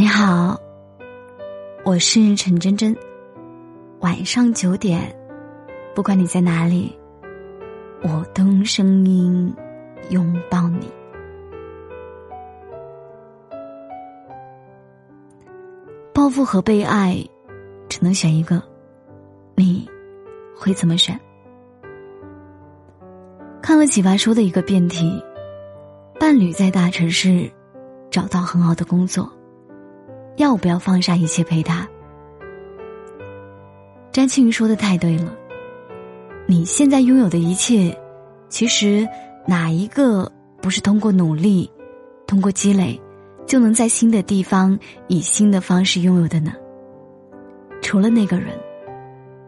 你好，我是陈真真。晚上九点，不管你在哪里，我都用声音拥抱你。报复和被爱，只能选一个，你会怎么选？看了启发说的一个辩题：伴侣在大城市找到很好的工作。要不要放下一切陪他？詹青云说的太对了，你现在拥有的一切，其实哪一个不是通过努力、通过积累，就能在新的地方以新的方式拥有的呢？除了那个人，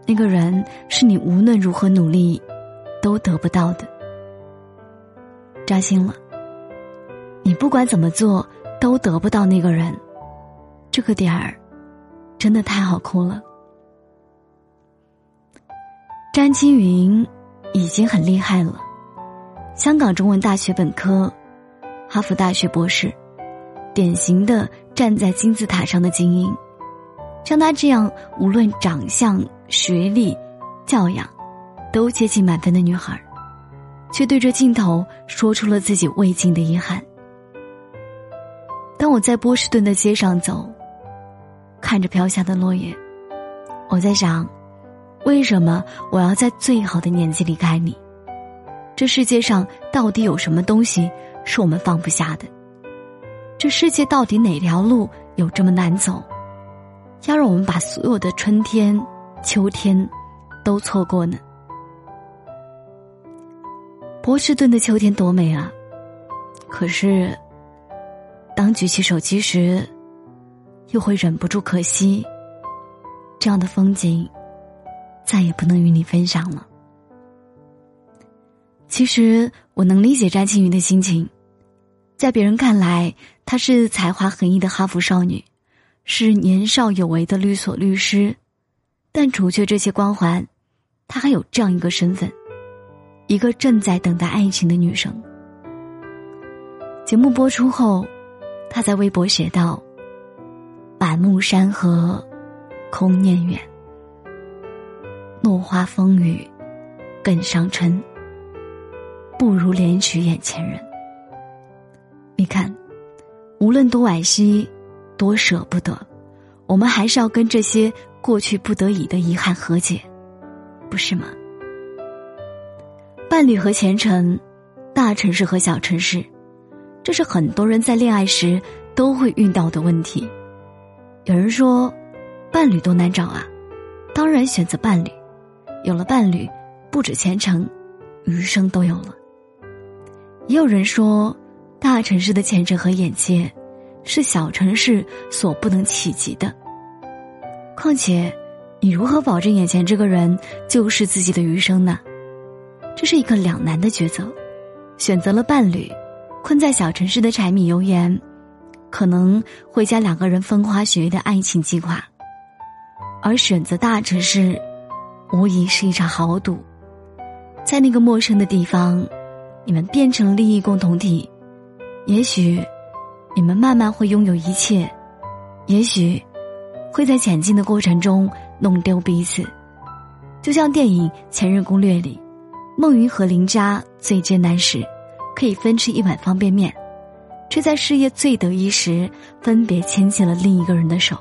那个人是你无论如何努力都得不到的。扎心了，你不管怎么做都得不到那个人。这个点儿，真的太好哭了。詹青云已经很厉害了，香港中文大学本科，哈佛大学博士，典型的站在金字塔上的精英。像她这样，无论长相、学历、教养，都接近满分的女孩，却对着镜头说出了自己未尽的遗憾。当我在波士顿的街上走。看着飘下的落叶，我在想，为什么我要在最好的年纪离开你？这世界上到底有什么东西是我们放不下的？这世界到底哪条路有这么难走，要让我们把所有的春天、秋天都错过呢？波士顿的秋天多美啊！可是，当举起手机时。又会忍不住可惜，这样的风景，再也不能与你分享了。其实我能理解詹青云的心情，在别人看来，她是才华横溢的哈佛少女，是年少有为的律所律师，但除却这些光环，她还有这样一个身份，一个正在等待爱情的女生。节目播出后，她在微博写道。满目山河，空念远。落花风雨，更伤春。不如怜取眼前人。你看，无论多惋惜，多舍不得，我们还是要跟这些过去不得已的遗憾和解，不是吗？伴侣和前程，大城市和小城市，这是很多人在恋爱时都会遇到的问题。有人说，伴侣多难找啊，当然选择伴侣。有了伴侣，不止前程，余生都有了。也有人说，大城市的前程和眼界，是小城市所不能企及的。况且，你如何保证眼前这个人就是自己的余生呢？这是一个两难的抉择。选择了伴侣，困在小城市的柴米油盐。可能会将两个人风花雪月的爱情击垮，而选择大城市，无疑是一场豪赌。在那个陌生的地方，你们变成了利益共同体，也许你们慢慢会拥有一切，也许会在前进的过程中弄丢彼此。就像电影《前任攻略》里，孟云和林佳最艰难时，可以分吃一碗方便面。却在事业最得意时，分别牵起了另一个人的手。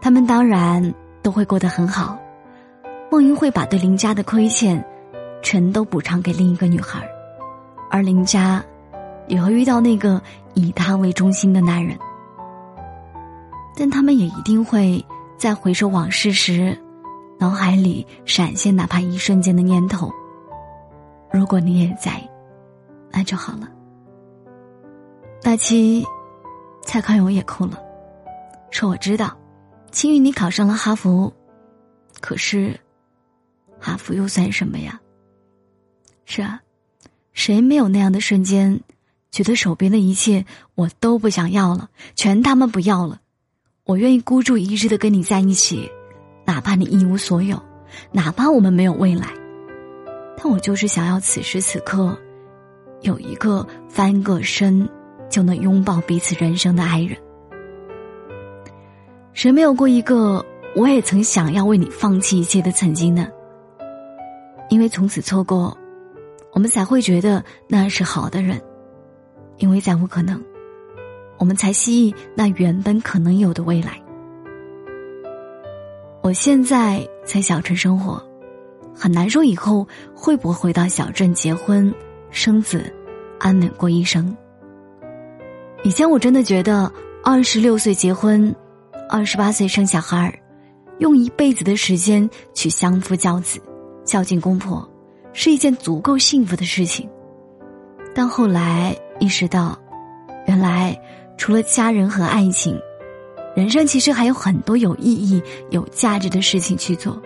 他们当然都会过得很好，梦云会把对林家的亏欠，全都补偿给另一个女孩，而林家也会遇到那个以他为中心的男人。但他们也一定会在回首往事时，脑海里闪现哪怕一瞬间的念头。如果你也在，那就好了。那期，蔡康永也哭了，说：“我知道，青云你考上了哈佛，可是，哈佛又算什么呀？是啊，谁没有那样的瞬间，觉得手边的一切我都不想要了，全他妈不要了，我愿意孤注一掷的跟你在一起，哪怕你一无所有，哪怕我们没有未来，但我就是想要此时此刻，有一个翻个身。”就能拥抱彼此人生的爱人。谁没有过一个我也曾想要为你放弃一切的曾经呢？因为从此错过，我们才会觉得那是好的人；因为再无可能，我们才希冀那原本可能有的未来。我现在在小城生活，很难说以后会不会回到小镇结婚、生子，安稳过一生。以前我真的觉得，二十六岁结婚。二十八岁生小孩儿，用一辈子的时间去相夫教子、孝敬公婆，是一件足够幸福的事情。但后来意识到，原来除了家人和爱情，人生其实还有很多有意义、有价值的事情去做。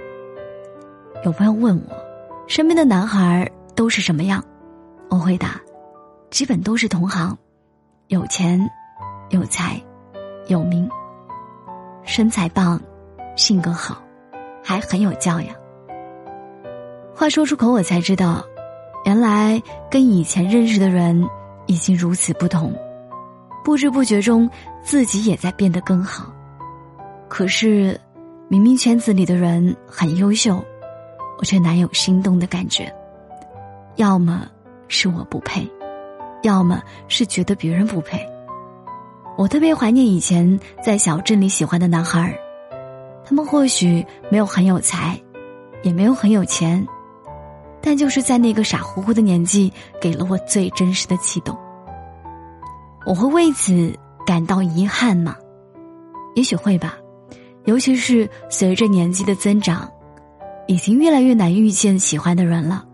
有朋友问我，身边的男孩都是什么样？我回答，基本都是同行，有钱、有才、有名。身材棒，性格好，还很有教养。话说出口，我才知道，原来跟以前认识的人已经如此不同。不知不觉中，自己也在变得更好。可是，明明圈子里的人很优秀，我却难有心动的感觉。要么是我不配，要么是觉得别人不配。我特别怀念以前在小镇里喜欢的男孩儿，他们或许没有很有才，也没有很有钱，但就是在那个傻乎乎的年纪，给了我最真实的悸动。我会为此感到遗憾吗？也许会吧，尤其是随着年纪的增长，已经越来越难遇见喜欢的人了。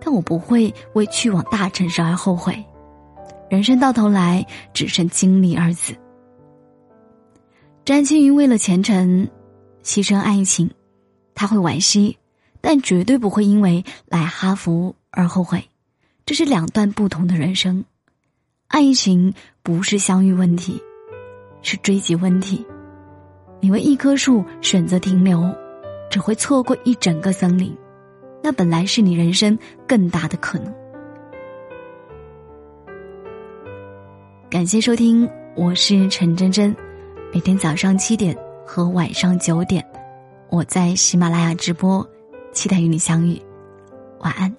但我不会为去往大城市而后悔。人生到头来只剩经历二字。詹青云为了前程牺牲爱情，他会惋惜，但绝对不会因为来哈佛而后悔。这是两段不同的人生。爱情不是相遇问题，是追及问题。你为一棵树选择停留，只会错过一整个森林。那本来是你人生更大的可能。感谢收听，我是陈真真。每天早上七点和晚上九点，我在喜马拉雅直播，期待与你相遇。晚安。